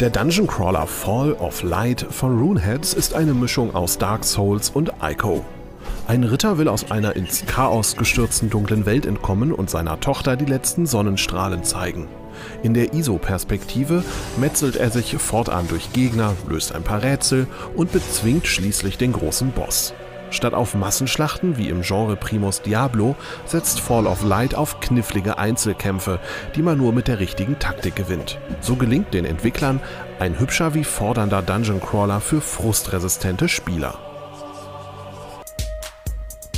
Der Dungeon Crawler Fall of Light von Runeheads ist eine Mischung aus Dark Souls und Ico. Ein Ritter will aus einer ins Chaos gestürzten dunklen Welt entkommen und seiner Tochter die letzten Sonnenstrahlen zeigen. In der ISO-Perspektive metzelt er sich fortan durch Gegner, löst ein paar Rätsel und bezwingt schließlich den großen Boss. Statt auf Massenschlachten wie im Genre Primus Diablo setzt Fall of Light auf knifflige Einzelkämpfe, die man nur mit der richtigen Taktik gewinnt. So gelingt den Entwicklern ein hübscher wie fordernder Dungeon Crawler für frustresistente Spieler.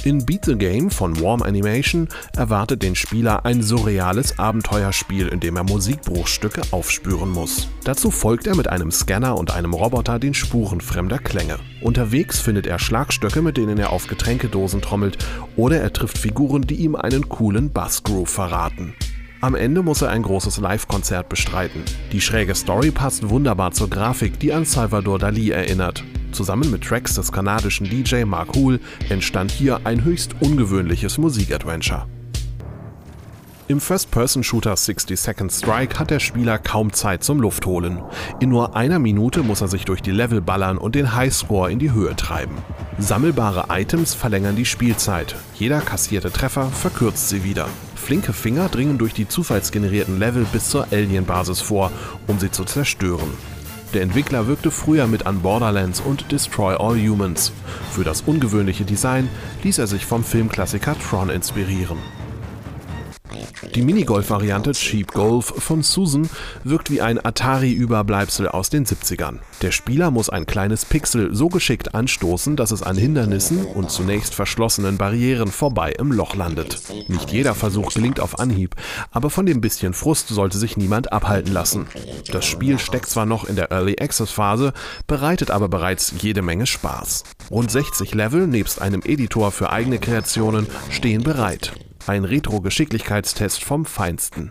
In Beat the Game von Warm Animation erwartet den Spieler ein surreales Abenteuerspiel, in dem er Musikbruchstücke aufspüren muss. Dazu folgt er mit einem Scanner und einem Roboter den Spuren fremder Klänge. Unterwegs findet er Schlagstöcke, mit denen er auf Getränkedosen trommelt, oder er trifft Figuren, die ihm einen coolen Bassgroove verraten. Am Ende muss er ein großes Live-Konzert bestreiten. Die schräge Story passt wunderbar zur Grafik, die an Salvador Dali erinnert. Zusammen mit Tracks des kanadischen DJ Mark Hool entstand hier ein höchst ungewöhnliches Musikadventure. Im First-Person-Shooter 60 Second Strike hat der Spieler kaum Zeit zum Luftholen. In nur einer Minute muss er sich durch die Level ballern und den Highscore in die Höhe treiben. Sammelbare Items verlängern die Spielzeit. Jeder kassierte Treffer verkürzt sie wieder. Flinke Finger dringen durch die zufallsgenerierten Level bis zur Alien-Basis vor, um sie zu zerstören. Der Entwickler wirkte früher mit an Borderlands und Destroy All Humans. Für das ungewöhnliche Design ließ er sich vom Filmklassiker Tron inspirieren. Die Minigolf-Variante Cheap Golf von Susan wirkt wie ein Atari-Überbleibsel aus den 70ern. Der Spieler muss ein kleines Pixel so geschickt anstoßen, dass es an Hindernissen und zunächst verschlossenen Barrieren vorbei im Loch landet. Nicht jeder Versuch gelingt auf Anhieb, aber von dem bisschen Frust sollte sich niemand abhalten lassen. Das Spiel steckt zwar noch in der Early Access Phase, bereitet aber bereits jede Menge Spaß. Rund 60 Level nebst einem Editor für eigene Kreationen stehen bereit. Ein Retro-Geschicklichkeitstest vom Feinsten.